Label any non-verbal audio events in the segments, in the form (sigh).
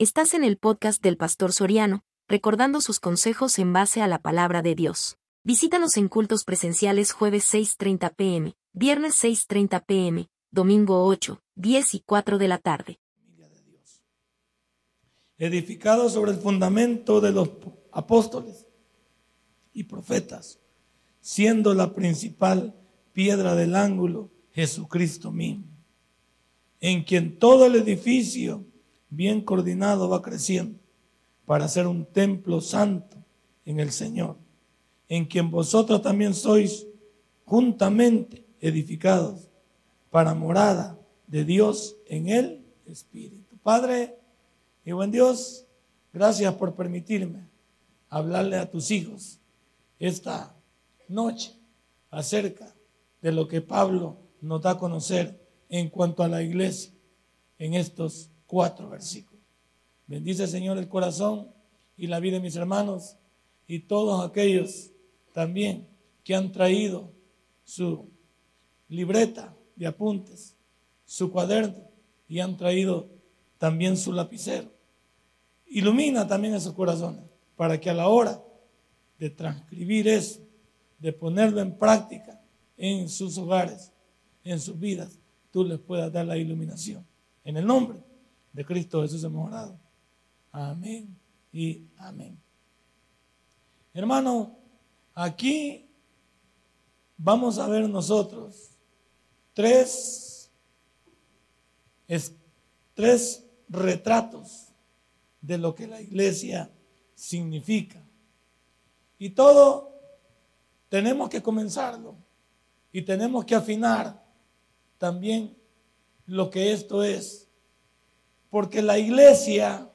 Estás en el podcast del Pastor Soriano, recordando sus consejos en base a la palabra de Dios. Visítanos en cultos presenciales jueves 6.30 pm, viernes 6.30 pm, domingo 8, 10 y 4 de la tarde. Edificado sobre el fundamento de los apóstoles y profetas, siendo la principal piedra del ángulo Jesucristo mismo, en quien todo el edificio bien coordinado va creciendo para ser un templo santo en el Señor, en quien vosotros también sois juntamente edificados para morada de Dios en el Espíritu. Padre y buen Dios, gracias por permitirme hablarle a tus hijos esta noche acerca de lo que Pablo nos da a conocer en cuanto a la iglesia en estos cuatro versículos. Bendice, Señor, el corazón y la vida de mis hermanos y todos aquellos también que han traído su libreta de apuntes, su cuaderno y han traído también su lapicero. Ilumina también esos corazones para que a la hora de transcribir eso, de ponerlo en práctica en sus hogares, en sus vidas, tú les puedas dar la iluminación. En el nombre de Cristo Jesús hemos orado. Amén y amén. Hermano, aquí vamos a ver nosotros tres, tres retratos de lo que la iglesia significa. Y todo tenemos que comenzarlo y tenemos que afinar también lo que esto es porque la iglesia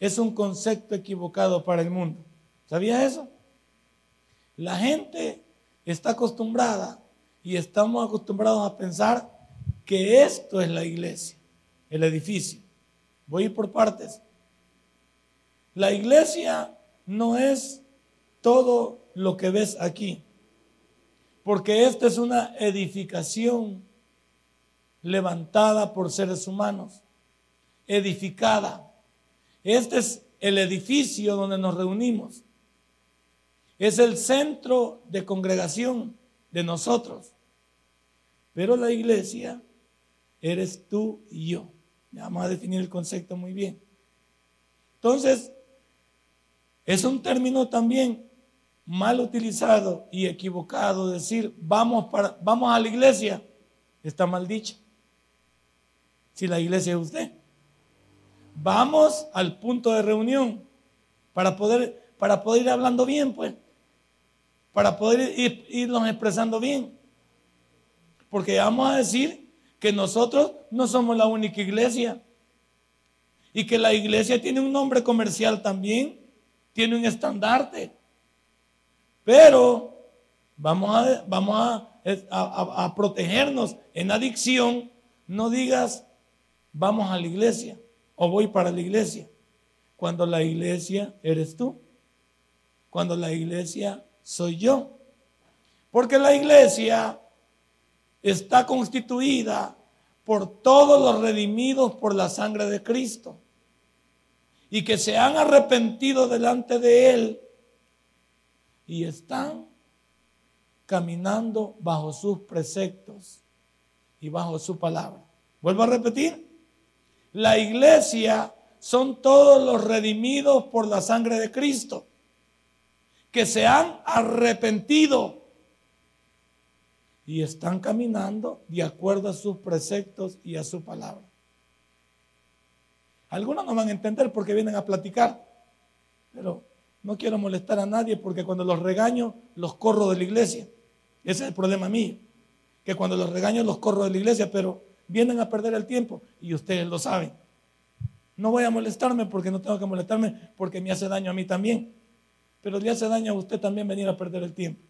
es un concepto equivocado para el mundo. ¿Sabía eso? La gente está acostumbrada y estamos acostumbrados a pensar que esto es la iglesia, el edificio. Voy a ir por partes. La iglesia no es todo lo que ves aquí, porque esta es una edificación levantada por seres humanos edificada. Este es el edificio donde nos reunimos. Es el centro de congregación de nosotros. Pero la iglesia eres tú y yo. Vamos a definir el concepto muy bien. Entonces, es un término también mal utilizado y equivocado decir vamos, para, vamos a la iglesia. Está mal dicho. Si la iglesia es usted. Vamos al punto de reunión para poder, para poder ir hablando bien, pues. Para poder ir, irnos expresando bien. Porque vamos a decir que nosotros no somos la única iglesia. Y que la iglesia tiene un nombre comercial también. Tiene un estandarte. Pero vamos a, vamos a, a protegernos en adicción. No digas, vamos a la iglesia o voy para la iglesia? Cuando la iglesia eres tú. Cuando la iglesia soy yo. Porque la iglesia está constituida por todos los redimidos por la sangre de Cristo. Y que se han arrepentido delante de Él y están caminando bajo sus preceptos y bajo su palabra. Vuelvo a repetir, la iglesia son todos los redimidos por la sangre de Cristo, que se han arrepentido y están caminando de acuerdo a sus preceptos y a su palabra. Algunos no van a entender porque vienen a platicar, pero no quiero molestar a nadie porque cuando los regaño los corro de la iglesia. Ese es el problema mío, que cuando los regaño los corro de la iglesia, pero vienen a perder el tiempo y ustedes lo saben. No voy a molestarme porque no tengo que molestarme porque me hace daño a mí también. Pero le hace daño a usted también venir a perder el tiempo.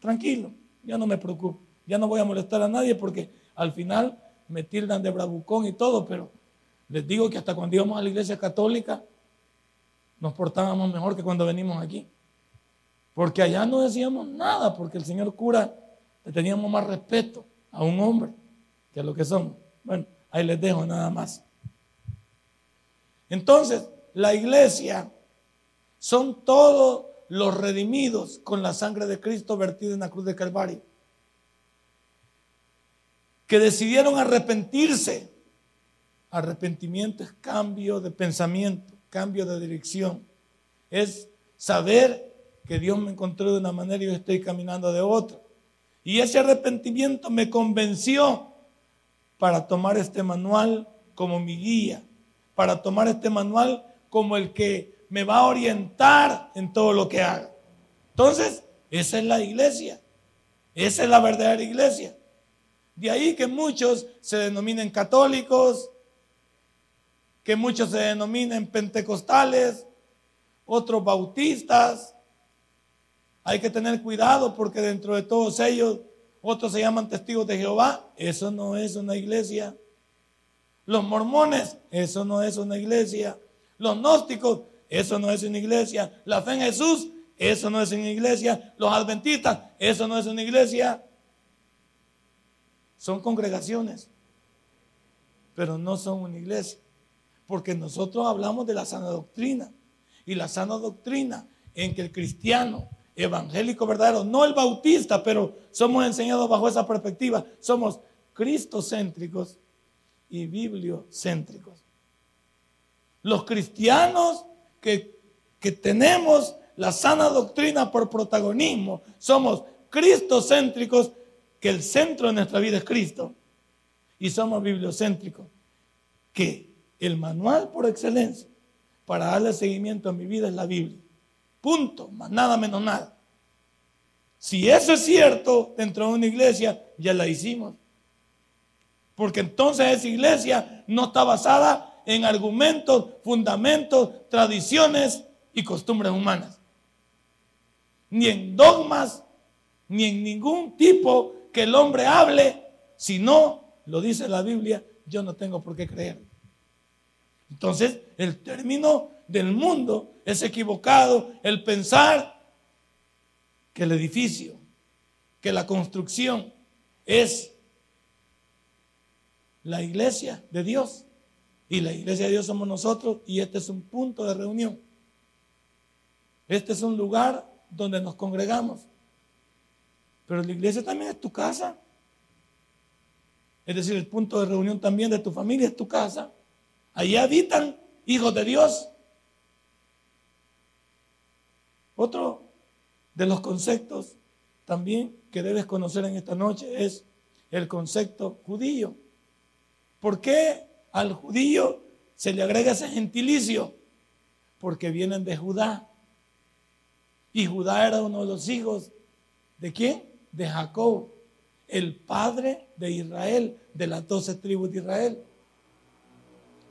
Tranquilo, ya no me preocupo. Ya no voy a molestar a nadie porque al final me tildan de bravucón y todo, pero les digo que hasta cuando íbamos a la iglesia católica nos portábamos mejor que cuando venimos aquí. Porque allá no decíamos nada, porque el señor cura le teníamos más respeto a un hombre que lo que somos. Bueno, ahí les dejo nada más. Entonces, la iglesia son todos los redimidos con la sangre de Cristo vertida en la cruz de Calvario, que decidieron arrepentirse. Arrepentimiento es cambio de pensamiento, cambio de dirección. Es saber que Dios me encontró de una manera y yo estoy caminando de otra. Y ese arrepentimiento me convenció para tomar este manual como mi guía, para tomar este manual como el que me va a orientar en todo lo que haga. Entonces, esa es la iglesia. Esa es la verdadera iglesia. De ahí que muchos se denominen católicos, que muchos se denominen pentecostales, otros bautistas. Hay que tener cuidado porque dentro de todos ellos, otros se llaman testigos de Jehová. Eso no es una iglesia. Los mormones, eso no es una iglesia. Los gnósticos, eso no es una iglesia. La fe en Jesús, eso no es una iglesia. Los adventistas, eso no es una iglesia. Son congregaciones, pero no son una iglesia. Porque nosotros hablamos de la sana doctrina. Y la sana doctrina en que el cristiano evangélico verdadero, no el bautista, pero somos enseñados bajo esa perspectiva. Somos cristocéntricos y bibliocéntricos. Los cristianos que, que tenemos la sana doctrina por protagonismo, somos cristocéntricos, que el centro de nuestra vida es Cristo, y somos bibliocéntricos, que el manual por excelencia para darle seguimiento a mi vida es la Biblia. Punto, más nada menos nada. Si eso es cierto dentro de una iglesia, ya la hicimos. Porque entonces esa iglesia no está basada en argumentos, fundamentos, tradiciones y costumbres humanas. Ni en dogmas, ni en ningún tipo que el hombre hable, si no lo dice la Biblia, yo no tengo por qué creer. Entonces, el término del mundo es equivocado, el pensar que el edificio, que la construcción es la iglesia de Dios. Y la iglesia de Dios somos nosotros y este es un punto de reunión. Este es un lugar donde nos congregamos. Pero la iglesia también es tu casa. Es decir, el punto de reunión también de tu familia es tu casa. Allí habitan hijos de Dios. Otro de los conceptos también que debes conocer en esta noche es el concepto judío. ¿Por qué al judío se le agrega ese gentilicio, porque vienen de Judá. Y Judá era uno de los hijos de quién? De Jacob, el padre de Israel, de las doce tribus de Israel.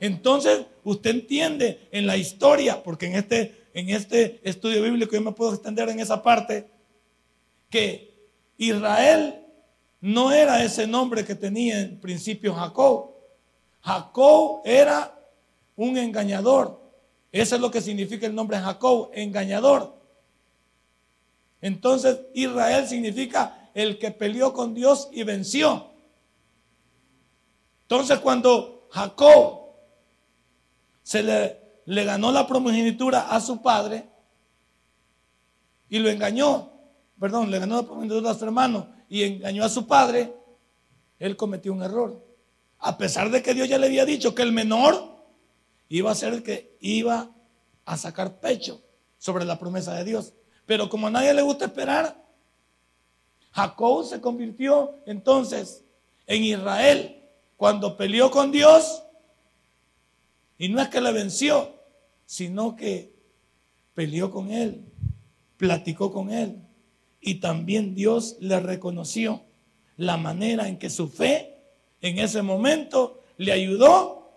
Entonces, usted entiende en la historia, porque en este, en este estudio bíblico yo me puedo extender en esa parte, que Israel no era ese nombre que tenía en principio Jacob. Jacob era un engañador. Eso es lo que significa el nombre Jacob, engañador. Entonces Israel significa el que peleó con Dios y venció. Entonces cuando Jacob se le, le ganó la primogenitura a su padre y lo engañó, perdón, le ganó la primogenitura a su hermano y engañó a su padre, él cometió un error a pesar de que Dios ya le había dicho que el menor iba a ser el que iba a sacar pecho sobre la promesa de Dios. Pero como a nadie le gusta esperar, Jacob se convirtió entonces en Israel cuando peleó con Dios. Y no es que le venció, sino que peleó con él, platicó con él. Y también Dios le reconoció la manera en que su fe en ese momento le ayudó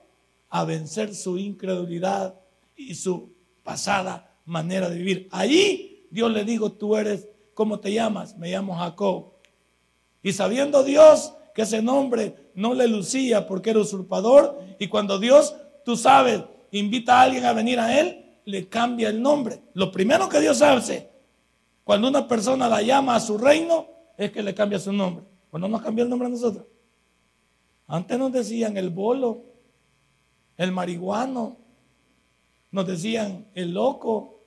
a vencer su incredulidad y su pasada manera de vivir. Allí Dios le dijo, tú eres, ¿cómo te llamas? Me llamo Jacob. Y sabiendo Dios que ese nombre no le lucía porque era usurpador, y cuando Dios, tú sabes, invita a alguien a venir a él, le cambia el nombre. Lo primero que Dios hace cuando una persona la llama a su reino es que le cambia su nombre. Cuando nos cambia el nombre a nosotros. Antes nos decían el bolo, el marihuano, nos decían el loco.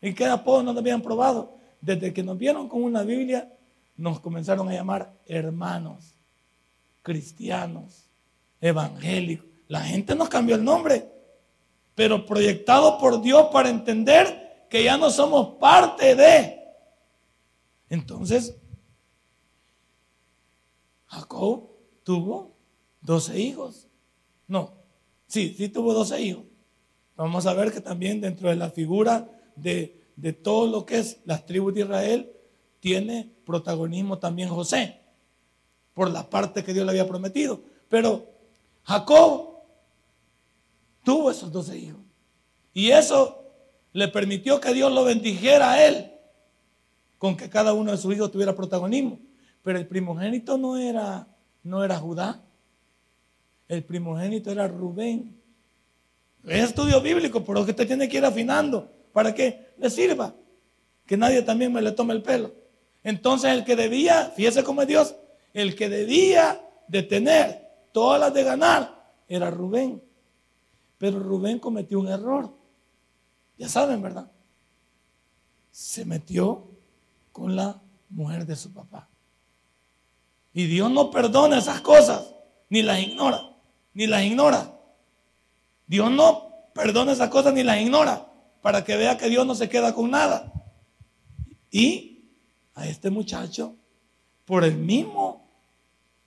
¿Y qué apodo nos habían probado? Desde que nos vieron con una Biblia, nos comenzaron a llamar hermanos, cristianos, evangélicos. La gente nos cambió el nombre, pero proyectado por Dios para entender que ya no somos parte de. Entonces, Jacob tuvo 12 hijos. No, sí, sí tuvo 12 hijos. Vamos a ver que también dentro de la figura de, de todo lo que es las tribus de Israel, tiene protagonismo también José, por la parte que Dios le había prometido. Pero Jacob tuvo esos 12 hijos. Y eso le permitió que Dios lo bendijera a él, con que cada uno de sus hijos tuviera protagonismo. Pero el primogénito no era, no era Judá, el primogénito era Rubén. Es estudio bíblico, pero que usted tiene que ir afinando para que le sirva. Que nadie también me le tome el pelo. Entonces el que debía, fíjese cómo es Dios, el que debía de tener todas las de ganar era Rubén. Pero Rubén cometió un error. Ya saben, ¿verdad? Se metió con la mujer de su papá. Y Dios no perdona esas cosas, ni las ignora, ni las ignora. Dios no perdona esas cosas ni las ignora, para que vea que Dios no se queda con nada. Y a este muchacho, por el mismo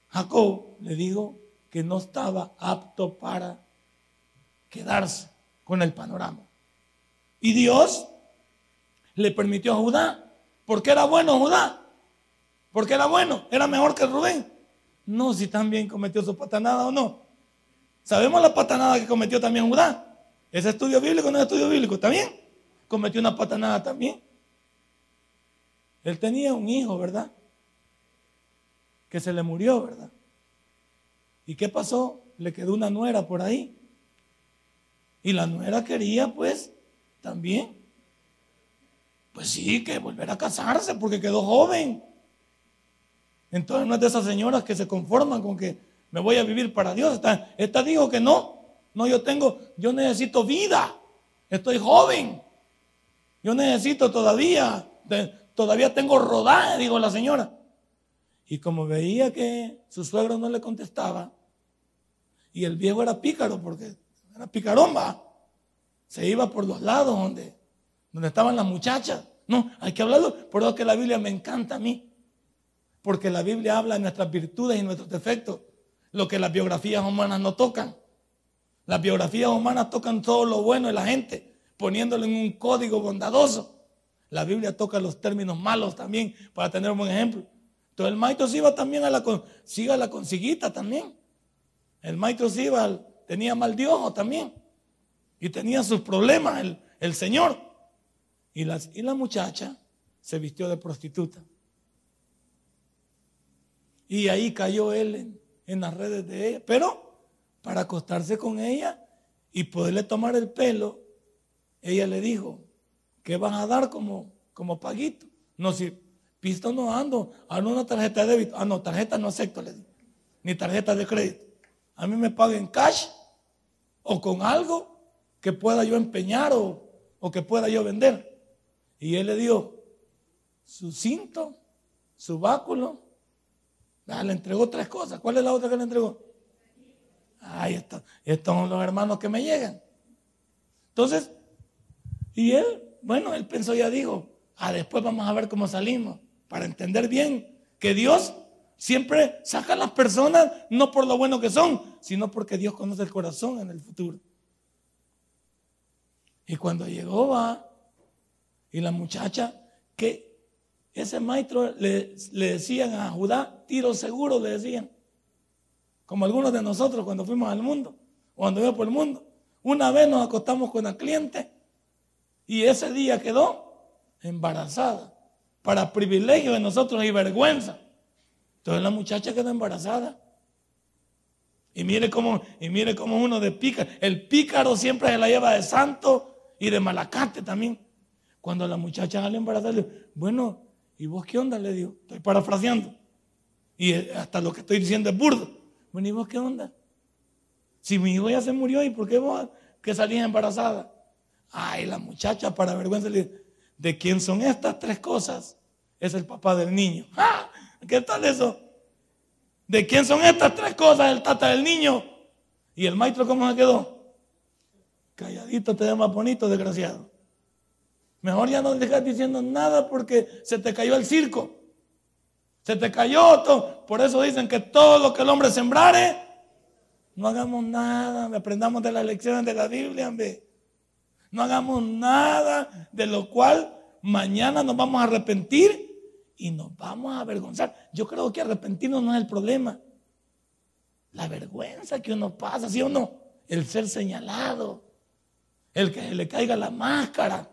Jacob, le dijo que no estaba apto para quedarse con el panorama. Y Dios le permitió a Judá, porque era bueno Judá, porque era bueno, era mejor que Rubén. No, si también cometió su patanada o no. Sabemos la patanada que cometió también Judá. Ese estudio bíblico no es estudio bíblico, también. Cometió una patanada también. Él tenía un hijo, ¿verdad? Que se le murió, ¿verdad? ¿Y qué pasó? Le quedó una nuera por ahí. Y la nuera quería, pues, también. Pues sí, que volver a casarse porque quedó joven. Entonces no es de esas señoras que se conforman con que me voy a vivir para Dios. Esta, dijo que no. No, yo tengo, yo necesito vida. Estoy joven. Yo necesito todavía, todavía tengo rodaje, dijo la señora. Y como veía que su suegro no le contestaba, y el viejo era pícaro, porque era picaromba, se iba por los lados donde, donde estaban las muchachas. No, hay que hablarlo. Por eso que la Biblia me encanta a mí. Porque la Biblia habla de nuestras virtudes y nuestros defectos, lo que las biografías humanas no tocan. Las biografías humanas tocan todo lo bueno de la gente, poniéndolo en un código bondadoso. La Biblia toca los términos malos también, para tener un buen ejemplo. Entonces el maestro se iba también a la, siga la consiguita también. El maestro se iba, tenía mal de ojo también. Y tenía sus problemas el, el Señor. Y, las, y la muchacha se vistió de prostituta. Y ahí cayó él en, en las redes de ella. Pero para acostarse con ella y poderle tomar el pelo, ella le dijo, ¿qué van a dar como, como paguito? No, si pisto no ando, ando una tarjeta de débito. Ah, no, tarjeta no acepto, le digo, ni tarjeta de crédito. A mí me paguen cash o con algo que pueda yo empeñar o, o que pueda yo vender. Y él le dio su cinto, su báculo. Ah, le entregó tres cosas. ¿Cuál es la otra que le entregó? Ay, estos, estos los hermanos que me llegan. Entonces, y él, bueno, él pensó, ya dijo, ah, después vamos a ver cómo salimos, para entender bien que Dios siempre saca a las personas no por lo bueno que son, sino porque Dios conoce el corazón en el futuro. Y cuando llegó va, y la muchacha, que ese maestro le, decían a Judá, tiro seguro, le decían como algunos de nosotros cuando fuimos al mundo, o cuando iba por el mundo. Una vez nos acostamos con la cliente y ese día quedó embarazada, para privilegio de nosotros y vergüenza. Entonces la muchacha quedó embarazada. Y mire cómo, y mire cómo uno de pícaro, el pícaro siempre se la lleva de santo y de malacate también. Cuando la muchacha sale embarazada, le digo, bueno, ¿y vos qué onda? Le digo, estoy parafraseando. Y hasta lo que estoy diciendo es burdo. Bueno, ¿y vos qué onda? Si mi hijo ya se murió, ¿y por qué vos que salís embarazada? Ay, la muchacha para vergüenza le dice, ¿de quién son estas tres cosas? Es el papá del niño. ¡Ah! ¿Qué tal eso? ¿De quién son estas tres cosas? El tata del niño. ¿Y el maestro cómo se quedó? Calladito te da más bonito, desgraciado. Mejor ya no dejas diciendo nada porque se te cayó el circo. Se te cayó todo. Por eso dicen que todo lo que el hombre sembrare, no hagamos nada. Aprendamos de las lecciones de la Biblia. No hagamos nada de lo cual mañana nos vamos a arrepentir y nos vamos a avergonzar. Yo creo que arrepentirnos no es el problema. La vergüenza que uno pasa, ¿sí o no? El ser señalado, el que se le caiga la máscara,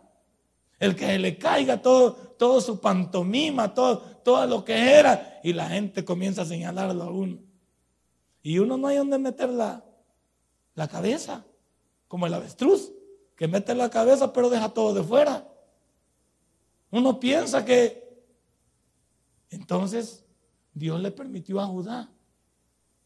el que se le caiga todo, todo su pantomima, todo, todo lo que era, y la gente comienza a señalarlo a uno. Y uno no hay donde meter la, la cabeza, como el avestruz, que mete la cabeza pero deja todo de fuera. Uno piensa que entonces, Dios le permitió a Judá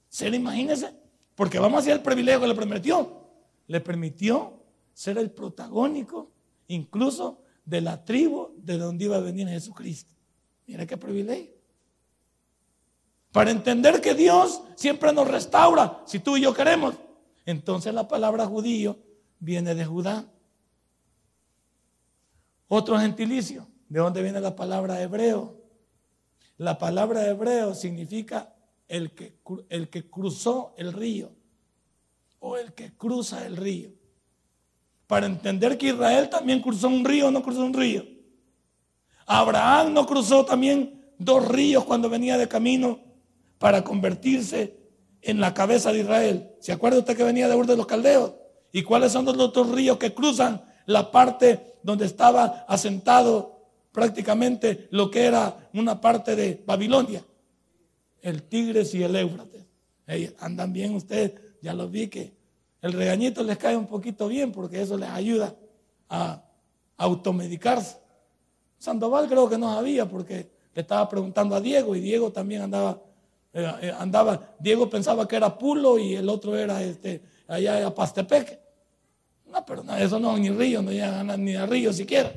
ser, imagínense, porque vamos a hacer el privilegio que le permitió. Le permitió ser el protagónico, incluso de la tribu de donde iba a venir Jesucristo. Mira qué privilegio. Para entender que Dios siempre nos restaura, si tú y yo queremos. Entonces la palabra judío viene de Judá. Otro gentilicio, ¿de dónde viene la palabra hebreo? La palabra hebreo significa el que, el que cruzó el río o el que cruza el río. Para entender que Israel también cruzó un río no cruzó un río. Abraham no cruzó también dos ríos cuando venía de camino para convertirse en la cabeza de Israel. ¿Se acuerda usted que venía de Ur de los Caldeos? ¿Y cuáles son los otros ríos que cruzan la parte donde estaba asentado prácticamente lo que era una parte de Babilonia, el Tigres y el Éufrates. andan bien ustedes, ya los vi que el regañito les cae un poquito bien porque eso les ayuda a automedicarse. Sandoval creo que no sabía porque le estaba preguntando a Diego y Diego también andaba, eh, eh, andaba, Diego pensaba que era Pulo y el otro era este, allá a Pastepeque. No, pero eso no, ni río, no llegan ni a río siquiera.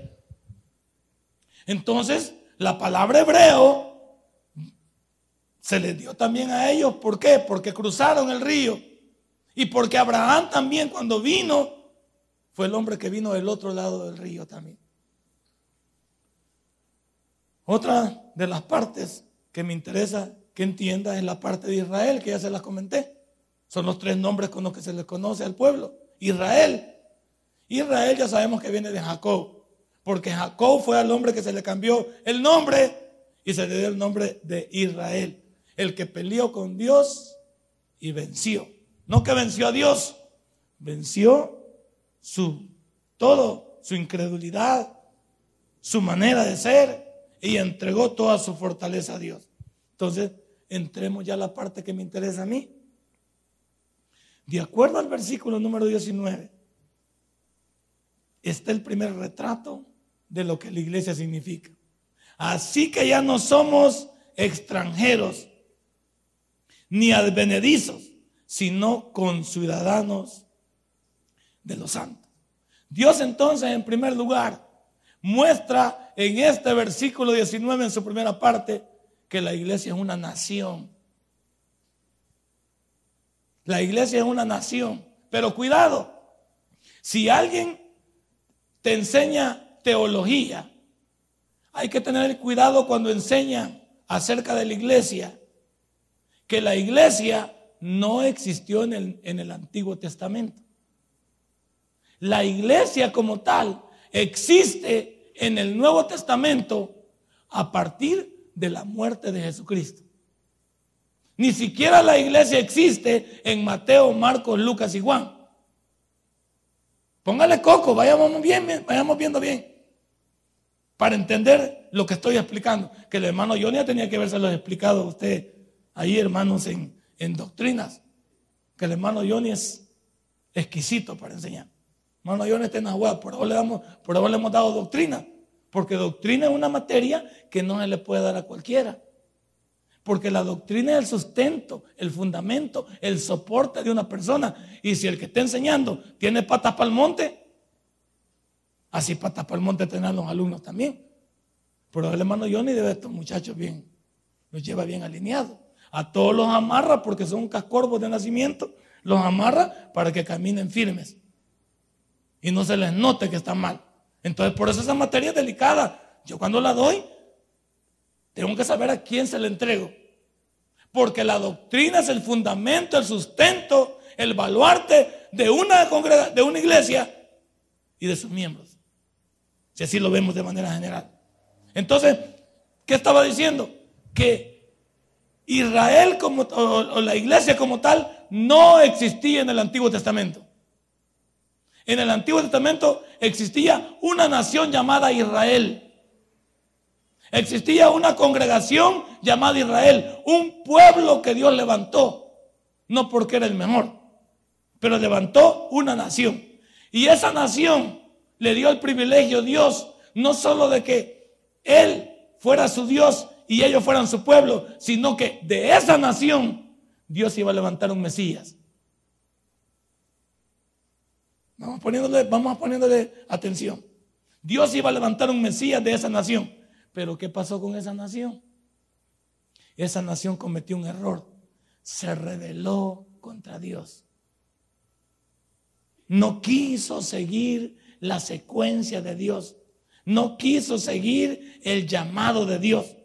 Entonces, la palabra hebreo se les dio también a ellos. ¿Por qué? Porque cruzaron el río. Y porque Abraham también cuando vino, fue el hombre que vino del otro lado del río también. Otra de las partes que me interesa que entienda es la parte de Israel, que ya se las comenté. Son los tres nombres con los que se les conoce al pueblo. Israel. Israel ya sabemos que viene de Jacob. Porque Jacob fue al hombre que se le cambió el nombre y se le dio el nombre de Israel. El que peleó con Dios y venció. No que venció a Dios, venció su todo, su incredulidad, su manera de ser y entregó toda su fortaleza a Dios. Entonces, entremos ya a la parte que me interesa a mí. De acuerdo al versículo número 19, está el primer retrato de lo que la iglesia significa. Así que ya no somos extranjeros ni advenedizos, sino conciudadanos de los santos. Dios entonces, en primer lugar, muestra en este versículo 19, en su primera parte, que la iglesia es una nación. La iglesia es una nación. Pero cuidado, si alguien te enseña teología. Hay que tener cuidado cuando enseña acerca de la iglesia, que la iglesia no existió en el, en el Antiguo Testamento. La iglesia como tal existe en el Nuevo Testamento a partir de la muerte de Jesucristo. Ni siquiera la iglesia existe en Mateo, Marcos, Lucas y Juan. Póngale coco, vayamos bien, vayamos viendo bien para entender lo que estoy explicando. Que el hermano Johnny tenía que haberse explicado a usted ahí, hermanos, en, doctrinas. Que el hermano Johnny es exquisito para enseñar. Hermano Johnny está en por por le hemos dado doctrina. Porque doctrina es una materia que no se le puede dar a cualquiera. Porque la doctrina es el sustento, el fundamento, el soporte de una persona. Y si el que está enseñando tiene patas para el monte, Así para tapar el monte tener los alumnos también. Pero el hermano Johnny debe estos muchachos bien, los lleva bien alineados. A todos los amarra porque son cascorvos de nacimiento, los amarra para que caminen firmes y no se les note que están mal. Entonces, por eso esa materia es delicada. Yo cuando la doy, tengo que saber a quién se la entrego. Porque la doctrina es el fundamento, el sustento, el baluarte de una, de una iglesia y de sus miembros. Si así lo vemos de manera general. Entonces, ¿qué estaba diciendo? Que Israel como, o la iglesia como tal no existía en el Antiguo Testamento. En el Antiguo Testamento existía una nación llamada Israel. Existía una congregación llamada Israel, un pueblo que Dios levantó, no porque era el mejor, pero levantó una nación. Y esa nación le dio el privilegio Dios, no solo de que Él fuera su Dios y ellos fueran su pueblo, sino que de esa nación Dios iba a levantar un Mesías. Vamos poniéndole, vamos poniéndole atención. Dios iba a levantar un Mesías de esa nación. Pero ¿qué pasó con esa nación? Esa nación cometió un error. Se rebeló contra Dios. No quiso seguir la secuencia de Dios. No quiso seguir el llamado de Dios.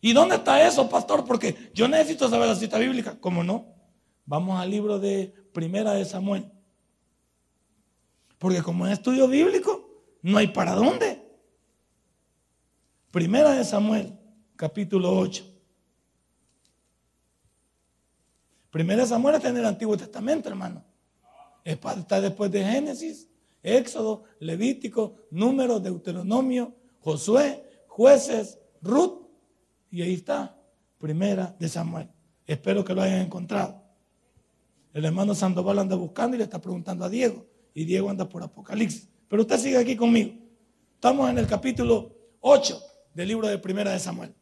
¿Y dónde está eso, pastor? Porque yo necesito saber la cita bíblica. ¿Cómo no? Vamos al libro de Primera de Samuel. Porque como es estudio bíblico, no hay para dónde. Primera de Samuel, capítulo 8. Primera de Samuel está en el Antiguo Testamento, hermano. Está después de Génesis, Éxodo, Levítico, Número, Deuteronomio, Josué, Jueces, Ruth. Y ahí está, Primera de Samuel. Espero que lo hayan encontrado. El hermano Sandoval anda buscando y le está preguntando a Diego y Diego anda por Apocalipsis. Pero usted sigue aquí conmigo. Estamos en el capítulo 8 del libro de Primera de Samuel.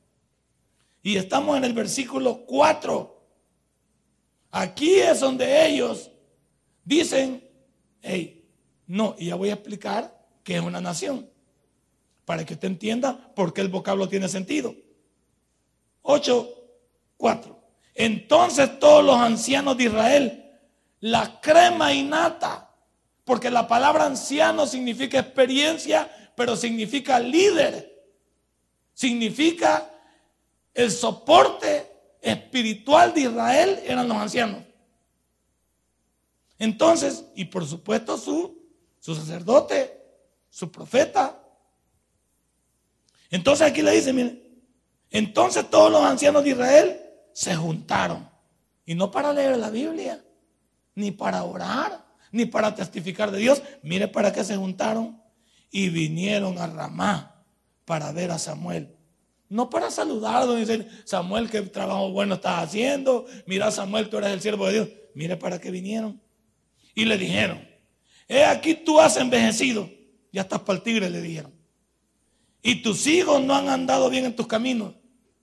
Y estamos en el versículo 4. Aquí es donde ellos dicen, hey, no, y ya voy a explicar qué es una nación. Para que usted entienda por qué el vocablo tiene sentido. 8, 4. Entonces todos los ancianos de Israel, la crema innata porque la palabra anciano significa experiencia, pero significa líder. Significa el soporte espiritual de Israel eran los ancianos. Entonces, y por supuesto su, su sacerdote, su profeta. Entonces aquí le dice, miren, entonces todos los ancianos de Israel se juntaron. Y no para leer la Biblia, ni para orar, ni para testificar de Dios. Mire para qué se juntaron y vinieron a Ramá para ver a Samuel. No para saludarlo decir, Samuel, qué trabajo bueno estás haciendo. Mira, Samuel, tú eres el siervo de Dios. Mire para qué vinieron. Y le dijeron, he aquí tú has envejecido. Ya estás para el tigre, le dijeron. Y tus hijos no han andado bien en tus caminos.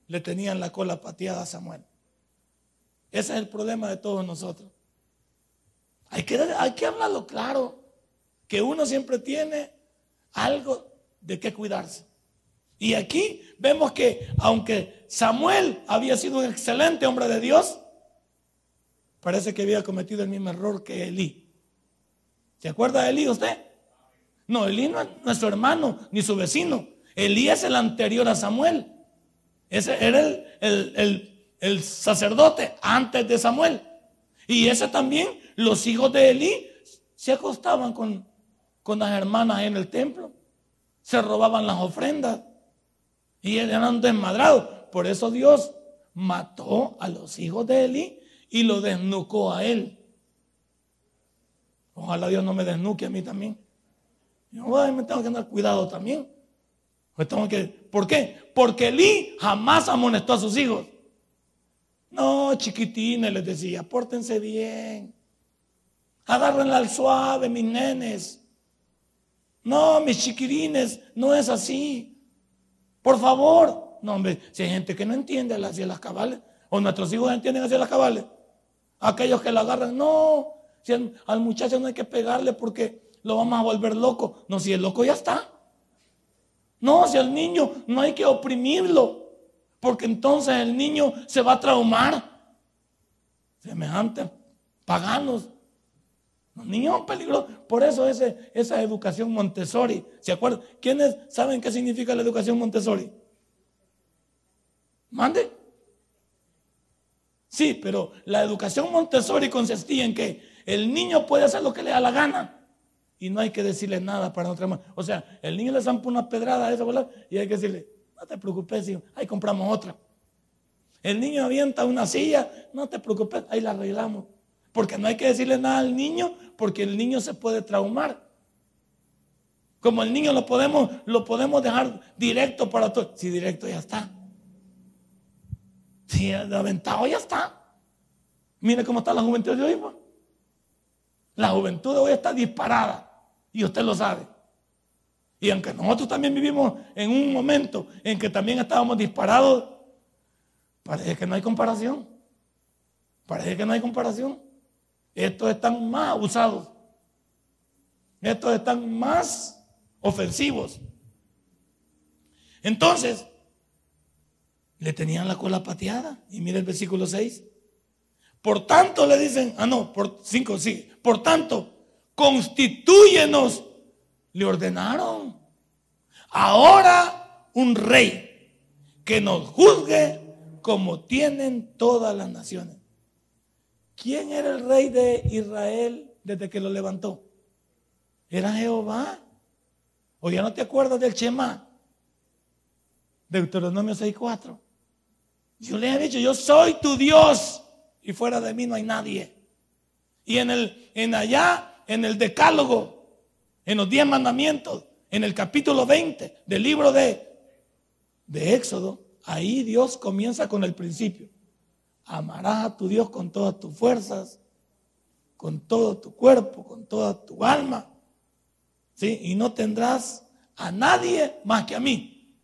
Le tenían la cola pateada a Samuel. Ese es el problema de todos nosotros. Hay que, hay que hablarlo claro, que uno siempre tiene algo de qué cuidarse. Y aquí vemos que aunque Samuel había sido un excelente hombre de Dios, parece que había cometido el mismo error que Elí. ¿Se acuerda de Elí usted? No, Elí no es nuestro hermano ni su vecino. Elí es el anterior a Samuel. Ese era el, el sacerdote antes de Samuel. Y ese también los hijos de Elí se acostaban con, con las hermanas en el templo, se robaban las ofrendas y eran desmadrados. Por eso Dios mató a los hijos de Elí y lo desnucó a él. Ojalá Dios no me desnuque a mí también. Yo me tengo que andar cuidado también. Tengo que, ¿Por qué? Porque Elí jamás amonestó a sus hijos. No, chiquitines, les decía, pórtense bien. Agárrenla al suave, mis nenes. No, mis chiquirines, no es así. Por favor. No, hombre, si hay gente que no entiende hacia las cabales, o nuestros hijos entienden hacia las cabales, aquellos que la agarran, no, si al, muchacho no hay que pegarle porque lo vamos a volver loco. No, si el loco ya está. No, si el niño no hay que oprimirlo, porque entonces el niño se va a traumar. Semejantes paganos. Los niños son peligrosos. Por eso esa educación Montessori. ¿Se acuerdan? ¿Quiénes saben qué significa la educación Montessori? ¿Mande? Sí, pero la educación Montessori consistía en que el niño puede hacer lo que le da la gana y no hay que decirle nada para otra más. O sea, el niño le zampa una pedrada a esa bola y hay que decirle, no te preocupes, hijo, ahí compramos otra. El niño avienta una silla, no te preocupes, ahí la arreglamos. Porque no hay que decirle nada al niño, porque el niño se puede traumar. Como el niño lo podemos, lo podemos dejar directo para todo. Si directo ya está. Si aventado ya está. Mire cómo está la juventud de hoy. Pues. La juventud de hoy está disparada y usted lo sabe. Y aunque nosotros también vivimos en un momento en que también estábamos disparados, parece que no hay comparación. Parece que no hay comparación. Estos están más abusados. Estos están más ofensivos. Entonces, le tenían la cola pateada. Y mire el versículo 6. Por tanto le dicen, ah no, por 5, sí. Por tanto, constitúyenos, le ordenaron. Ahora un rey que nos juzgue como tienen todas las naciones. ¿Quién era el rey de Israel desde que lo levantó? Era Jehová. ¿O ya no te acuerdas del Shema? Deuteronomio 6.4. Yo le he dicho, yo soy tu Dios y fuera de mí no hay nadie. Y en, el, en allá, en el decálogo, en los diez mandamientos, en el capítulo 20 del libro de, de Éxodo, ahí Dios comienza con el principio. Amarás a tu Dios con todas tus fuerzas, con todo tu cuerpo, con toda tu alma. ¿sí? Y no tendrás a nadie más que a mí.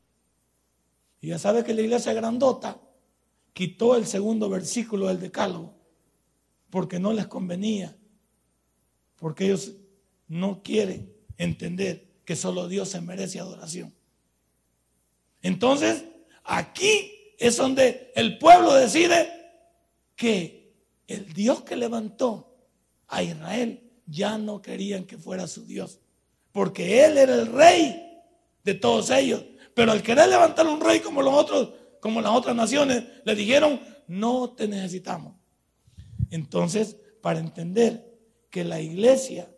Y ya sabes que la iglesia grandota quitó el segundo versículo del decálogo porque no les convenía, porque ellos no quieren entender que solo Dios se merece adoración. Entonces, aquí es donde el pueblo decide que el Dios que levantó a Israel ya no querían que fuera su Dios, porque Él era el rey de todos ellos. Pero al querer levantar un rey como los otros, como las otras naciones, le dijeron, no te necesitamos. Entonces, para entender que la iglesia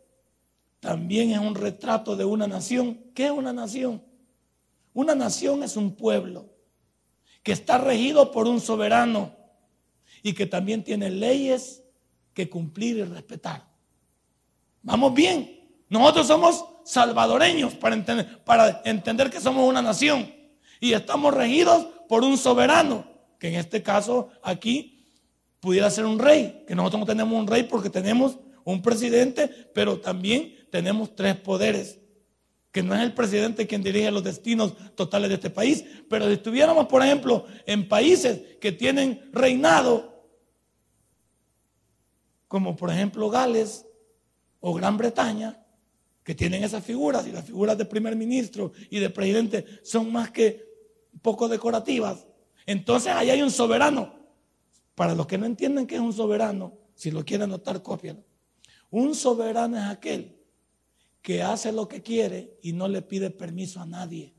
también es un retrato de una nación, ¿qué es una nación? Una nación es un pueblo que está regido por un soberano y que también tiene leyes que cumplir y respetar. Vamos bien. Nosotros somos salvadoreños para entender, para entender que somos una nación y estamos regidos por un soberano, que en este caso aquí pudiera ser un rey, que nosotros no tenemos un rey porque tenemos un presidente, pero también tenemos tres poderes, que no es el presidente quien dirige los destinos totales de este país, pero si estuviéramos, por ejemplo, en países que tienen reinado, como por ejemplo Gales o Gran Bretaña, que tienen esas figuras, y las figuras de primer ministro y de presidente son más que poco decorativas. Entonces ahí hay un soberano. Para los que no entienden qué es un soberano, si lo quieren anotar, cópialo. Un soberano es aquel que hace lo que quiere y no le pide permiso a nadie.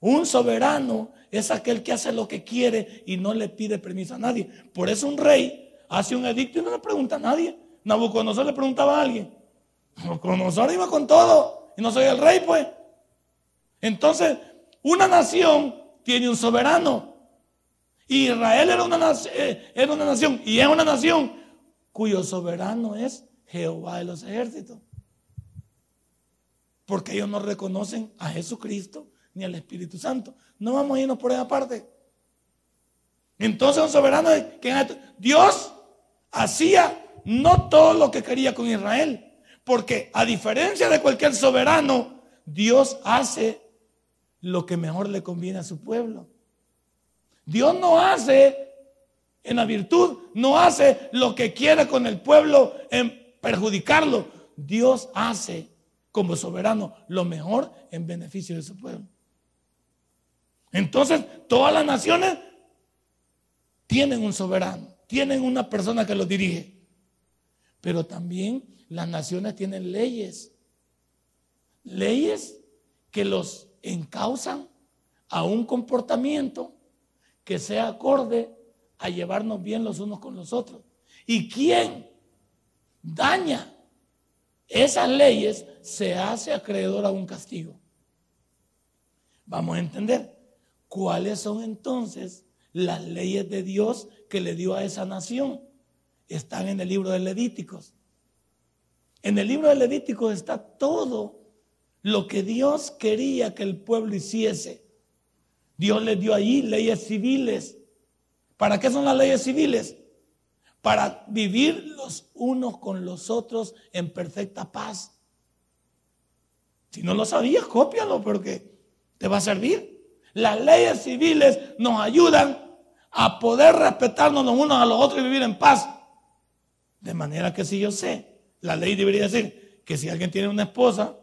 Un soberano es aquel que hace lo que quiere y no le pide permiso a nadie. Por eso un rey hace un edicto y no le pregunta a nadie. Nabucodonosor le preguntaba a alguien. Nabucodonosor iba con todo y no soy el rey, pues. Entonces, una nación tiene un soberano. Israel era una, eh, era una nación y es una nación cuyo soberano es Jehová de los ejércitos. Porque ellos no reconocen a Jesucristo ni al Espíritu Santo. No vamos a irnos por esa parte. Entonces un soberano que Dios hacía no todo lo que quería con Israel. Porque a diferencia de cualquier soberano, Dios hace lo que mejor le conviene a su pueblo. Dios no hace en la virtud, no hace lo que quiere con el pueblo en perjudicarlo. Dios hace como soberano lo mejor en beneficio de su pueblo. Entonces, todas las naciones tienen un soberano, tienen una persona que los dirige. Pero también las naciones tienen leyes. Leyes que los encausan a un comportamiento que sea acorde a llevarnos bien los unos con los otros. ¿Y quién daña esas leyes se hace acreedor a un castigo? Vamos a entender cuáles son entonces las leyes de Dios que le dio a esa nación. Están en el libro de Levíticos. En el libro de Levíticos está todo lo que Dios quería que el pueblo hiciese. Dios le dio ahí leyes civiles. ¿Para qué son las leyes civiles? Para vivir los unos con los otros en perfecta paz. Si no lo sabías, cópialo porque te va a servir. Las leyes civiles nos ayudan a poder respetarnos los unos a los otros y vivir en paz. De manera que si yo sé, la ley debería decir que si alguien tiene una esposa,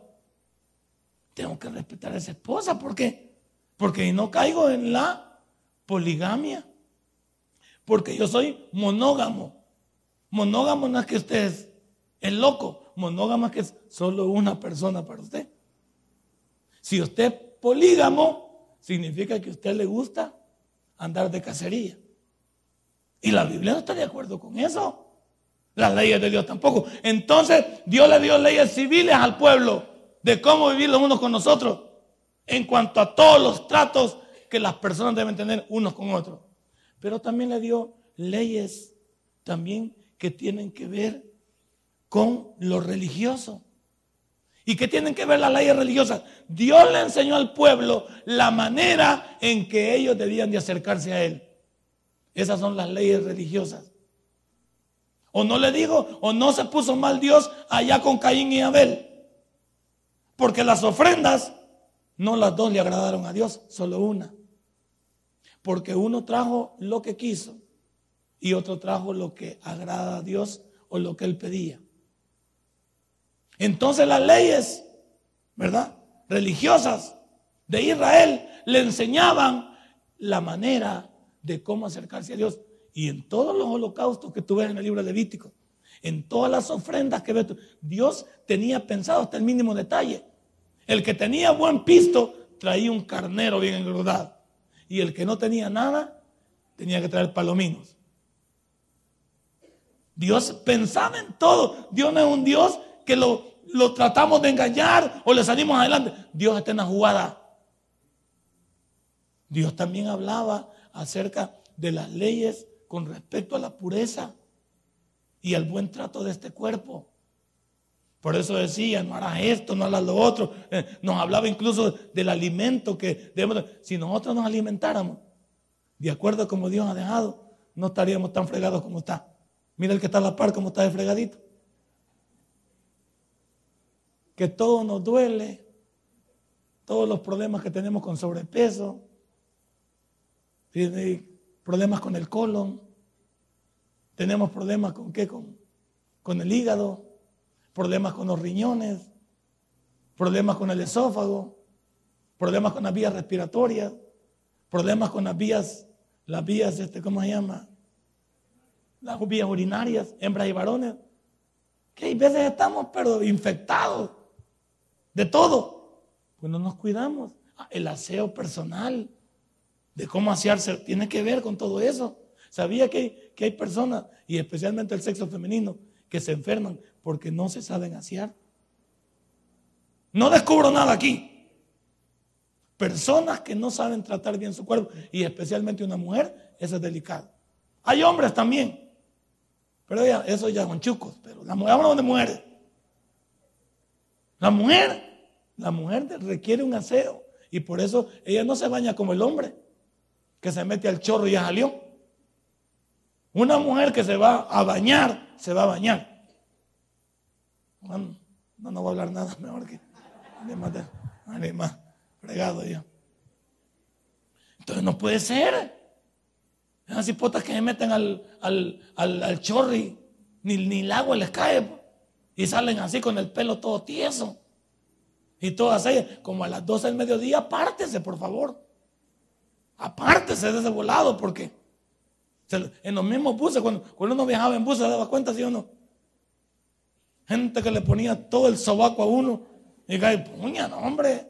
tengo que respetar a esa esposa. ¿Por qué? Porque no caigo en la poligamia. Porque yo soy monógamo. Monógamo no es que usted es el loco. Monógamo es que es solo una persona para usted. Si usted es polígamo, significa que a usted le gusta andar de cacería. Y la Biblia no está de acuerdo con eso. Las leyes de Dios tampoco. Entonces Dios le dio leyes civiles al pueblo de cómo vivir los unos con nosotros en cuanto a todos los tratos que las personas deben tener unos con otros. Pero también le dio leyes también que tienen que ver con lo religioso. ¿Y qué tienen que ver las leyes religiosas? Dios le enseñó al pueblo la manera en que ellos debían de acercarse a Él. Esas son las leyes religiosas. O no le digo, o no se puso mal Dios allá con Caín y Abel. Porque las ofrendas, no las dos le agradaron a Dios, solo una. Porque uno trajo lo que quiso y otro trajo lo que agrada a Dios o lo que él pedía. Entonces las leyes, ¿verdad? Religiosas de Israel le enseñaban la manera de cómo acercarse a Dios. Y en todos los holocaustos que tú ves en el libro de Levítico, en todas las ofrendas que ves, Dios tenía pensado hasta el mínimo detalle. El que tenía buen pisto traía un carnero bien engordado. Y el que no tenía nada tenía que traer palominos. Dios pensaba en todo. Dios no es un Dios que lo, lo tratamos de engañar o le salimos adelante. Dios está en la jugada. Dios también hablaba acerca de las leyes con respecto a la pureza y al buen trato de este cuerpo. Por eso decía, no harás esto, no harás lo otro. Eh, nos hablaba incluso del alimento que debemos. Si nosotros nos alimentáramos de acuerdo a como Dios ha dejado, no estaríamos tan fregados como está. Mira el que está a la par, como está de fregadito. Que todo nos duele, todos los problemas que tenemos con sobrepeso, problemas con el colon, tenemos problemas con qué? Con, con el hígado, problemas con los riñones, problemas con el esófago, problemas con las vías respiratorias, problemas con las vías, las vías, este, ¿cómo se llama? Las vías urinarias, hembras y varones. Que hay veces estamos, pero infectados de todo. Pues no nos cuidamos. Ah, el aseo personal, de cómo asearse, tiene que ver con todo eso. Sabía que que hay personas, y especialmente el sexo femenino, que se enferman porque no se saben asear. No descubro nada aquí. Personas que no saben tratar bien su cuerpo, y especialmente una mujer, eso es delicado. Hay hombres también, pero ya, eso ya son chucos, pero la mujer, hablamos de mujeres. La mujer, la mujer requiere un aseo, y por eso ella no se baña como el hombre, que se mete al chorro y ya salió. Una mujer que se va a bañar, se va a bañar. No, no voy a hablar nada, (laughs) mejor que de más fregado ya. Entonces no puede ser. Esas hipotas que se meten al, al, al, chorri, ni, ni el agua les cae. Y salen así con el pelo todo tieso. Y todas ellas, como a las 12 del mediodía, apártese, por favor. Apártese de ese volado, porque en los mismos buses, cuando, uno viajaba en buses, se daba cuenta, ¿sí o no? Gente que le ponía todo el sobaco a uno. Y cae, puña, hombre.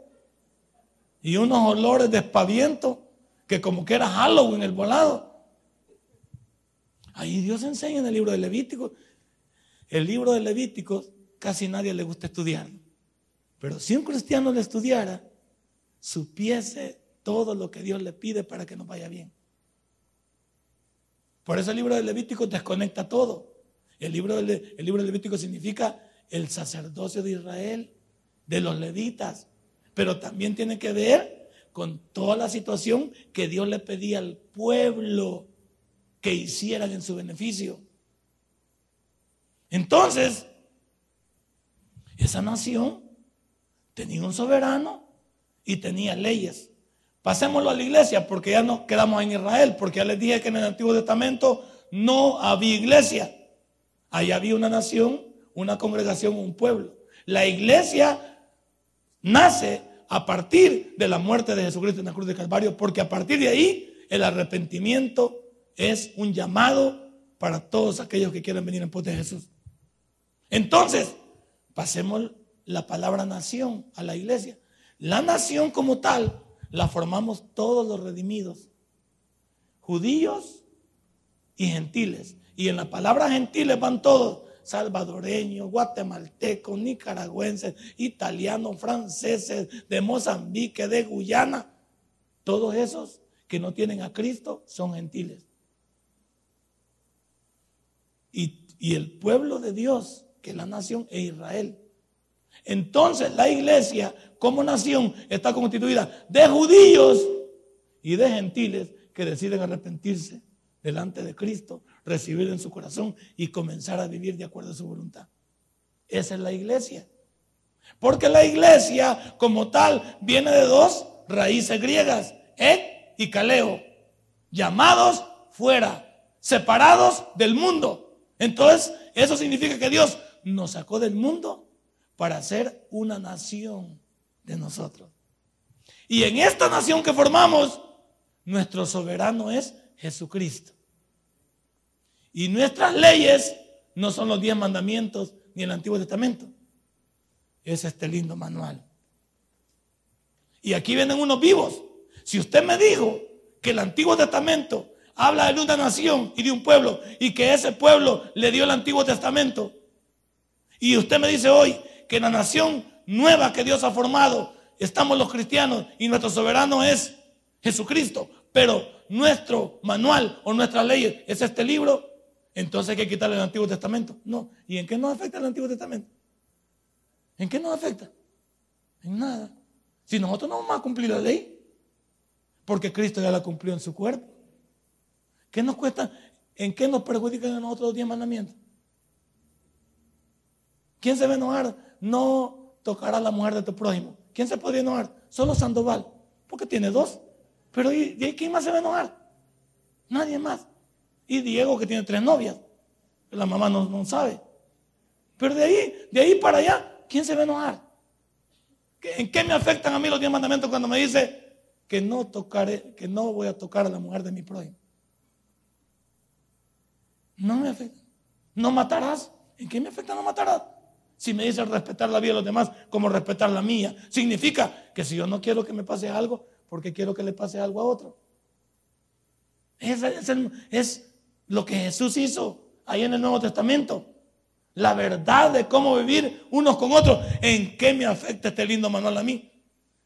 Y unos olores de espaviento, que como que era Halloween el volado. Ahí Dios enseña en el libro de Levítico. El libro de Levítico casi nadie le gusta estudiarlo. Pero si un cristiano le estudiara, supiese todo lo que Dios le pide para que nos vaya bien. Por eso el libro de Levítico desconecta todo. El libro libro Levítico significa el sacerdocio de Israel, de los levitas, pero también tiene que ver con toda la situación que Dios le pedía al pueblo que hicieran en su beneficio. Entonces, esa nación tenía un soberano y tenía leyes. Pasémoslo a la iglesia porque ya no quedamos en Israel, porque ya les dije que en el Antiguo Testamento no había iglesia. Ahí había una nación, una congregación, un pueblo. La iglesia nace a partir de la muerte de Jesucristo en la cruz de Calvario, porque a partir de ahí el arrepentimiento es un llamado para todos aquellos que quieren venir en pos de Jesús. Entonces, pasemos la palabra nación a la iglesia. La nación como tal la formamos todos los redimidos, judíos y gentiles. Y en la palabra gentiles van todos, salvadoreños, guatemaltecos, nicaragüenses, italianos, franceses, de Mozambique, de Guyana. Todos esos que no tienen a Cristo son gentiles. Y, y el pueblo de Dios, que es la nación, es Israel. Entonces la iglesia como nación está constituida de judíos y de gentiles que deciden arrepentirse delante de Cristo, recibir en su corazón y comenzar a vivir de acuerdo a su voluntad. Esa es la iglesia. Porque la iglesia como tal viene de dos raíces griegas, et y caleo, llamados fuera, separados del mundo. Entonces, eso significa que Dios nos sacó del mundo para ser una nación de nosotros. Y en esta nación que formamos, nuestro soberano es Jesucristo. Y nuestras leyes no son los diez mandamientos ni el Antiguo Testamento. Es este lindo manual. Y aquí vienen unos vivos. Si usted me dijo que el Antiguo Testamento habla de una nación y de un pueblo y que ese pueblo le dio el Antiguo Testamento, y usted me dice hoy que la nación nueva que Dios ha formado estamos los cristianos y nuestro soberano es Jesucristo, pero nuestro manual o nuestra ley es este libro, entonces hay que quitarle el Antiguo Testamento. No. ¿Y en qué nos afecta el Antiguo Testamento? ¿En qué nos afecta? En nada. Si nosotros no vamos a cumplir la ley, porque Cristo ya la cumplió en su cuerpo. ¿Qué nos cuesta? ¿En qué nos perjudican a nosotros los diez mandamientos? ¿Quién se va a enojar? No tocará a la mujer de tu prójimo. ¿Quién se podría enojar? Solo Sandoval, porque tiene dos. Pero ¿y, quién más se va a enojar? Nadie más. Y Diego que tiene tres novias. La mamá no, sabe. Pero de ahí, de ahí para allá, ¿quién se va a enojar? ¿En qué me afectan a mí los diez mandamientos cuando me dice que no tocaré, que no voy a tocar a la mujer de mi prójimo? No me afecta. ¿No matarás? ¿En qué me afecta no matarás? Si me dice respetar la vida de los demás como respetar la mía, significa que si yo no quiero que me pase algo, porque quiero que le pase algo a otro. Es, es lo que Jesús hizo ahí en el Nuevo Testamento. La verdad de cómo vivir unos con otros. ¿En qué me afecta este lindo manual a mí?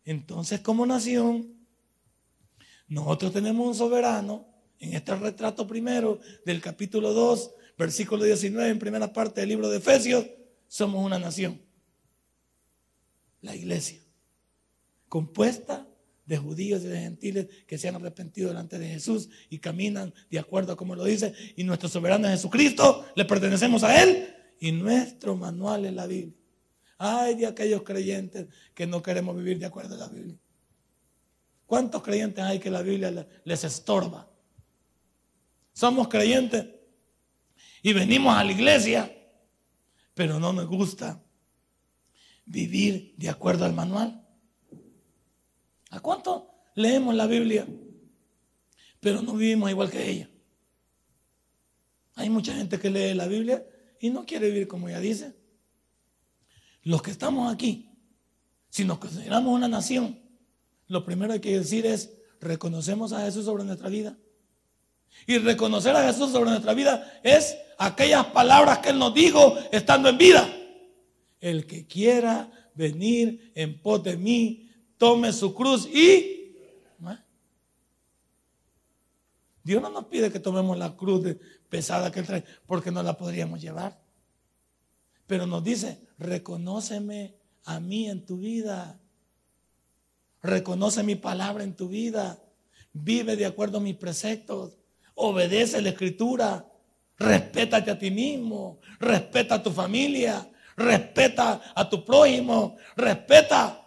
Entonces, como nación, nosotros tenemos un soberano en este retrato primero del capítulo 2, versículo 19, en primera parte del libro de Efesios, somos una nación. La iglesia, compuesta de judíos y de gentiles que se han arrepentido delante de Jesús y caminan de acuerdo a como lo dice. Y nuestro soberano es Jesucristo, le pertenecemos a Él y nuestro manual es la Biblia. Ay de aquellos creyentes que no queremos vivir de acuerdo a la Biblia. ¿Cuántos creyentes hay que la Biblia les estorba? Somos creyentes y venimos a la iglesia pero no nos gusta vivir de acuerdo al manual. ¿A cuánto leemos la Biblia? Pero no vivimos igual que ella. Hay mucha gente que lee la Biblia y no quiere vivir como ella dice. Los que estamos aquí, si nos consideramos una nación, lo primero que hay que decir es, reconocemos a Jesús sobre nuestra vida. Y reconocer a Jesús sobre nuestra vida es aquellas palabras que Él nos dijo estando en vida. El que quiera venir en pos de mí, tome su cruz y... Dios no nos pide que tomemos la cruz pesada que Él trae, porque no la podríamos llevar. Pero nos dice, reconóceme a mí en tu vida. Reconoce mi palabra en tu vida. Vive de acuerdo a mis preceptos. Obedece la escritura. Respétate a ti mismo. Respeta a tu familia. Respeta a tu prójimo. Respeta.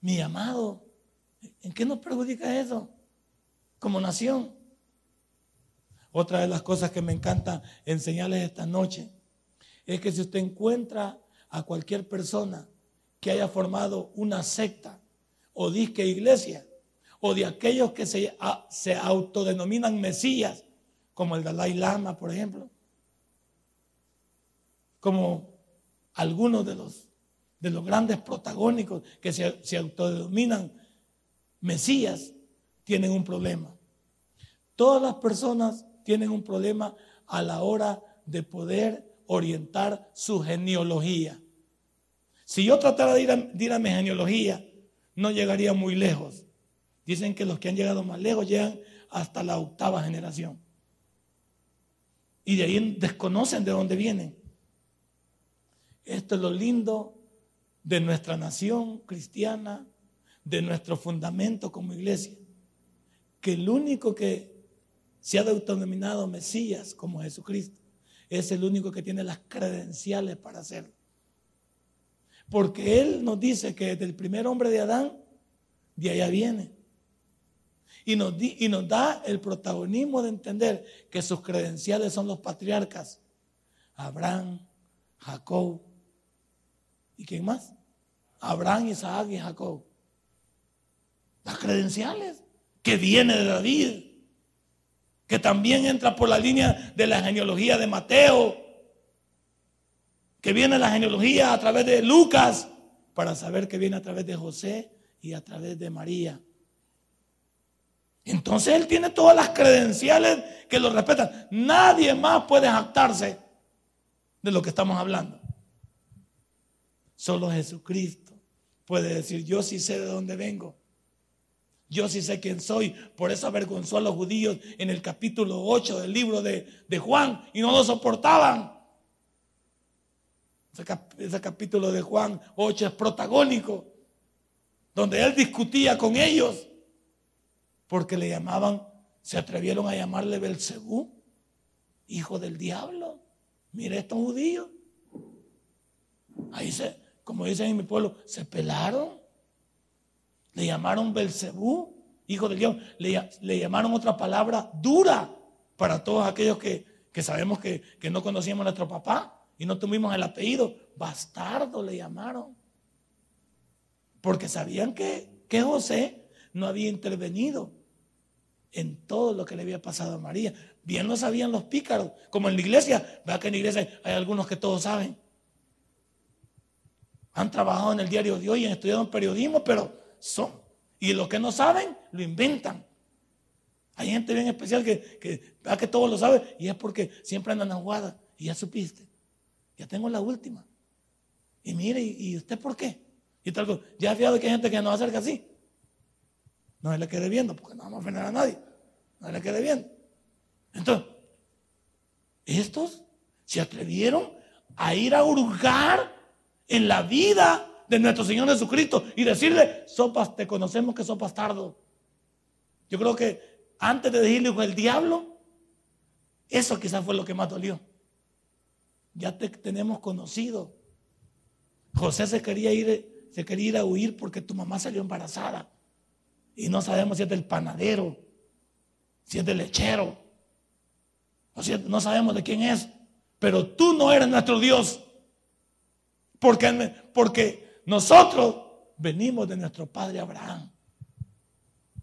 Mi amado. ¿En qué nos perjudica eso? Como nación. Otra de las cosas que me encanta enseñarles esta noche es que si usted encuentra a cualquier persona que haya formado una secta o disque iglesia, o de aquellos que se, se autodenominan mesías, como el Dalai Lama, por ejemplo, como algunos de los, de los grandes protagónicos que se, se autodenominan mesías, tienen un problema. Todas las personas tienen un problema a la hora de poder orientar su genealogía. Si yo tratara de ir, a, mi genealogía, no llegaría muy lejos. Dicen que los que han llegado más lejos llegan hasta la octava generación. Y de ahí desconocen de dónde vienen. Esto es lo lindo de nuestra nación cristiana, de nuestro fundamento como iglesia. Que el único que se ha autodenominado Mesías como Jesucristo es el único que tiene las credenciales para hacerlo. Porque Él nos dice que desde el primer hombre de Adán, de allá viene. Y nos, y nos da el protagonismo de entender que sus credenciales son los patriarcas. Abraham, Jacob. ¿Y quién más? Abraham, Isaac y Jacob. Las credenciales que viene de David que también entra por la línea de la genealogía de Mateo, que viene la genealogía a través de Lucas, para saber que viene a través de José y a través de María. Entonces él tiene todas las credenciales que lo respetan. Nadie más puede jactarse de lo que estamos hablando. Solo Jesucristo puede decir, yo sí sé de dónde vengo. Yo sí sé quién soy. Por eso avergonzó a los judíos en el capítulo 8 del libro de, Juan y no lo soportaban. Ese, capítulo de Juan 8 es protagónico, donde él discutía con ellos, porque le llamaban, se atrevieron a llamarle Belcebú, hijo del diablo. Mire estos judíos. Ahí se, como dicen en mi pueblo, se pelaron. Le llamaron Belcebú, hijo del diablo. Le, llamaron otra palabra dura para todos aquellos que, sabemos que, no conocíamos a nuestro papá y no tuvimos el apellido. Bastardo le llamaron. Porque sabían que, que José no había intervenido en todo lo que le había pasado a María. Bien lo sabían los pícaros, como en la iglesia. Vea que en la iglesia hay algunos que todos saben. Han trabajado en el diario de hoy, han estudiado periodismo, pero son. Y lo que no saben, lo inventan. Hay gente bien especial que, que, que todo lo sabe y es porque siempre andan aguada. Y ya supiste. Ya tengo la última. Y mire, ¿y, usted por qué? Y tal Ya ha fijado que hay gente que no acerca así. No se le quede viendo porque no vamos a ofender a nadie. No le quede viendo. Entonces, estos se atrevieron a ir a hurgar en la vida de nuestro Señor Jesucristo y decirle, sopas, te conocemos que sos bastardo. Yo creo que antes de decirle el diablo, eso quizás fue lo que más dolió. Ya te tenemos conocido. José se quería ir, se quería ir a huir porque tu mamá salió embarazada. Y no sabemos si es del panadero, si es del lechero, o si no sabemos de quién es. pero tú no eres nuestro Dios. Porque, porque nosotros venimos de nuestro padre Abraham.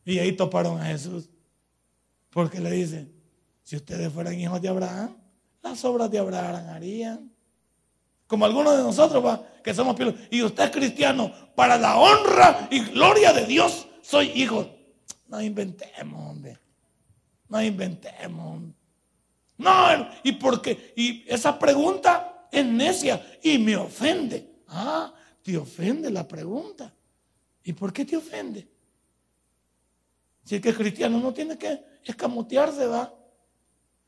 Y ahí toparon a Jesús. Porque le dicen, si ustedes fueran hijos de Abraham, las obras de Abraham harían. Como algunos de nosotros, ¿va? que somos pieles. Y usted es cristiano, para la honra y gloria de Dios, soy hijo. No inventemos, hombre. No inventemos. No, ¿y por qué? Y esa pregunta es necia y me ofende. Ah, te ofende la pregunta. ¿Y por qué te ofende? Si el que es cristiano no tiene que escamotearse, va.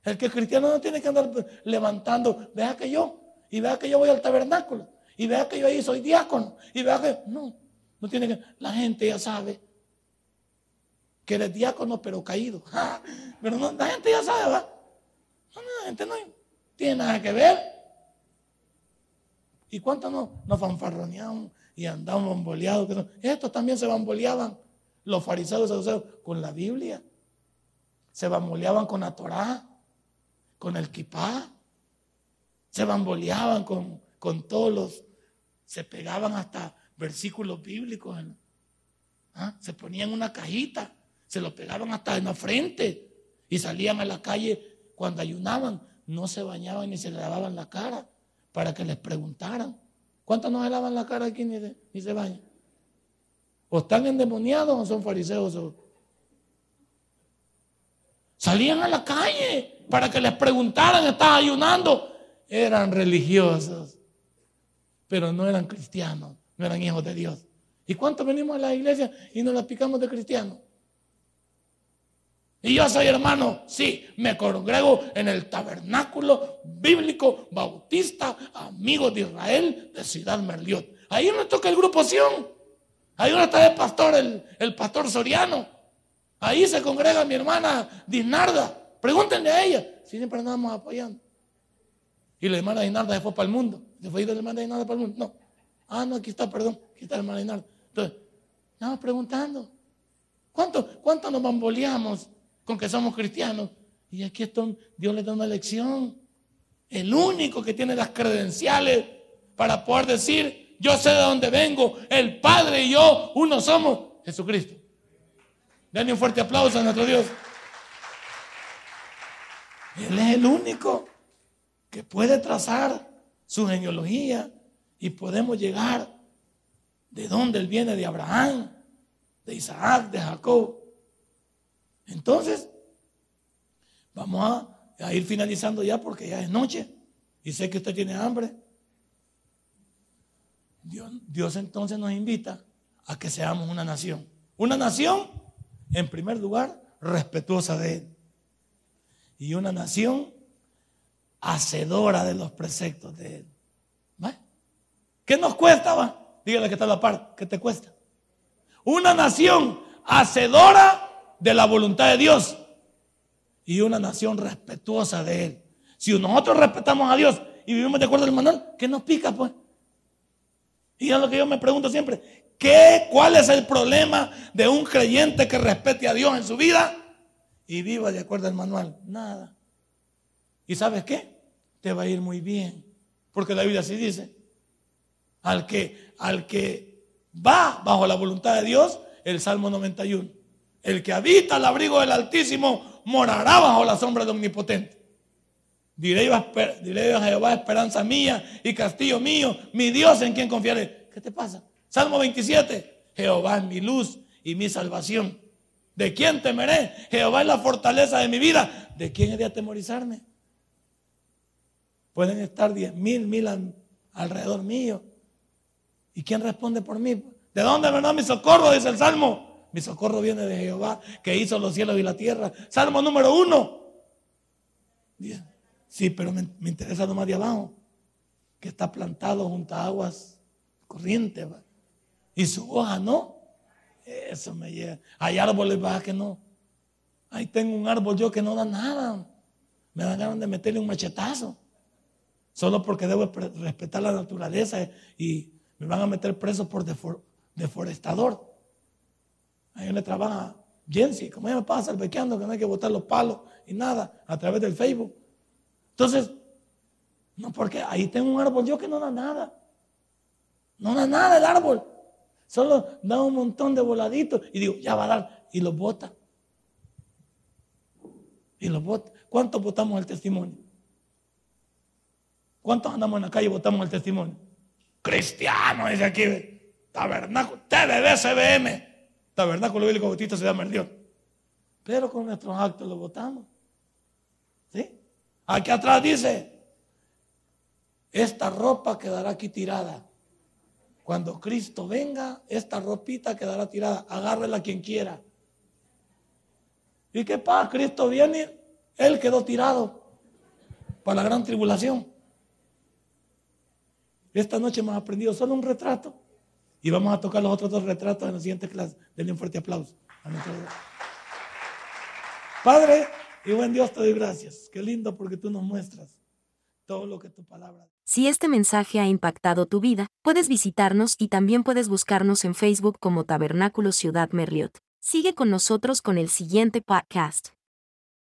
El que es cristiano no tiene que andar levantando. Vea que yo, y vea que yo voy al tabernáculo, y vea que yo ahí soy diácono, y vea que. No, no tiene que. La gente ya sabe que eres diácono, pero caído. (laughs) pero no, la gente ya sabe, va. La gente no tiene nada que ver. ¿Y cuántos no, nos fanfarroneaban y andaban bamboleados? Estos también se bamboleaban, los fariseos y con la Biblia. Se bamboleaban con la Torá, con el kipá. Se bamboleaban con, con todos los... Se pegaban hasta versículos bíblicos. ¿ah? Se ponían una cajita, se lo pegaban hasta en la frente y salían a la calle cuando ayunaban. No se bañaban ni se lavaban la cara para que les preguntaran. ¿Cuántos no se lavan la cara aquí ni, ni se bañan? ¿O están endemoniados o son fariseos? Salían a la calle para que les preguntaran, ¿estás ayunando? Eran religiosos, pero no eran cristianos, no eran hijos de Dios. ¿Y cuántos venimos a la iglesia y nos la picamos de cristianos? Y yo soy hermano, sí, me congrego en el tabernáculo bíblico bautista, amigo de Israel de Ciudad Merliot. Ahí me toca el grupo Sion. Ahí donde está el pastor, el, el pastor Soriano. Ahí se congrega mi hermana Dinarda. Pregúntenle a ella. Si siempre andamos apoyando. Y la hermana Dinarda se fue para el mundo. ¿Se fue a la hermana Dinarda para el mundo? No. Ah, no, aquí está, perdón. Aquí está la hermana Dinarda. Entonces, estamos preguntando. ¿Cuánto, cuánto nos bamboleamos con que somos cristianos. Y aquí esto, Dios le da una lección. El único que tiene las credenciales para poder decir, yo sé de dónde vengo, el Padre y yo, uno somos, Jesucristo. Denle un fuerte aplauso a nuestro Dios. Él es el único que puede trazar su genealogía y podemos llegar de dónde Él viene, de Abraham, de Isaac, de Jacob. Entonces, vamos a, ir finalizando ya porque ya es noche y sé que usted tiene hambre. Dios, entonces nos invita a que seamos una nación. Una nación, en primer lugar, respetuosa de Él. Y una nación hacedora de los preceptos de Él. ¿Qué nos cuesta? Va? Dígale que está la parte. ¿Qué te cuesta? Una nación hacedora de la voluntad de Dios y una nación respetuosa de Él. Si nosotros respetamos a Dios y vivimos de acuerdo al manual, ¿qué nos pica pues? Y es lo que yo me pregunto siempre, ¿qué, ¿cuál es el problema de un creyente que respete a Dios en su vida y viva de acuerdo al manual? Nada. ¿Y sabes qué? Te va a ir muy bien. Porque la Biblia así dice, al que, al que va bajo la voluntad de Dios, el Salmo 91, el que habita al abrigo del Altísimo morará bajo la sombra del Omnipotente. Diré a Jehová, esperanza mía y castillo mío, mi Dios en quien confiaré. ¿Qué te pasa? Salmo 27. Jehová es mi luz y mi salvación. ¿De quién temeré? Jehová es la fortaleza de mi vida. ¿De quién he de atemorizarme? Pueden estar diez mil, mil alrededor mío. ¿Y quién responde por mí? ¿De dónde vendrá mi socorro? Dice el Salmo. Mi socorro viene de Jehová, que hizo los cielos y la tierra. Salmo número uno. Sí, pero me, interesa lo más de abajo, que está plantado junto a aguas corrientes. Y su hoja no. Eso me llega. Hay árboles bajas que no. Ahí tengo un árbol yo que no da nada. Me dan ganas de meterle un machetazo. Solo porque debo respetar la naturaleza y me van a meter preso por deforestador. Ahí le trabaja Jensi, como ella me pasa bequeando que no hay que botar los palos y nada a través del Facebook. Entonces, No, porque ahí tengo un árbol yo que no da nada. No da nada el árbol. Solo da un montón de voladitos y digo, ya va a dar. Y los bota. Y los bota. ¿Cuántos votamos el testimonio? ¿Cuántos andamos en la calle y votamos el testimonio? Cristiano, dice aquí, tabernáculo, TVB, tabernáculo bíblico bautista se llama el. Pero con nuestros actos lo votamos. ¿Sí? Aquí atrás dice, esta ropa quedará aquí tirada. Cuando Cristo venga, esta ropita quedará tirada. Agárrela quien quiera. ¿Y qué pasa? Cristo viene, Él quedó tirado para la gran tribulación. Esta noche hemos aprendido solo un retrato y vamos a tocar los otros dos retratos en la siguiente clase. Denle un fuerte aplauso a. Padre y buen Dios, te doy gracias. Qué lindo porque tú nos muestras todo lo que tu palabra. Si este mensaje ha impactado tu vida, puedes visitarnos y también puedes buscarnos en Facebook como Tabernáculo Ciudad Merliot. Sigue con nosotros con el siguiente podcast.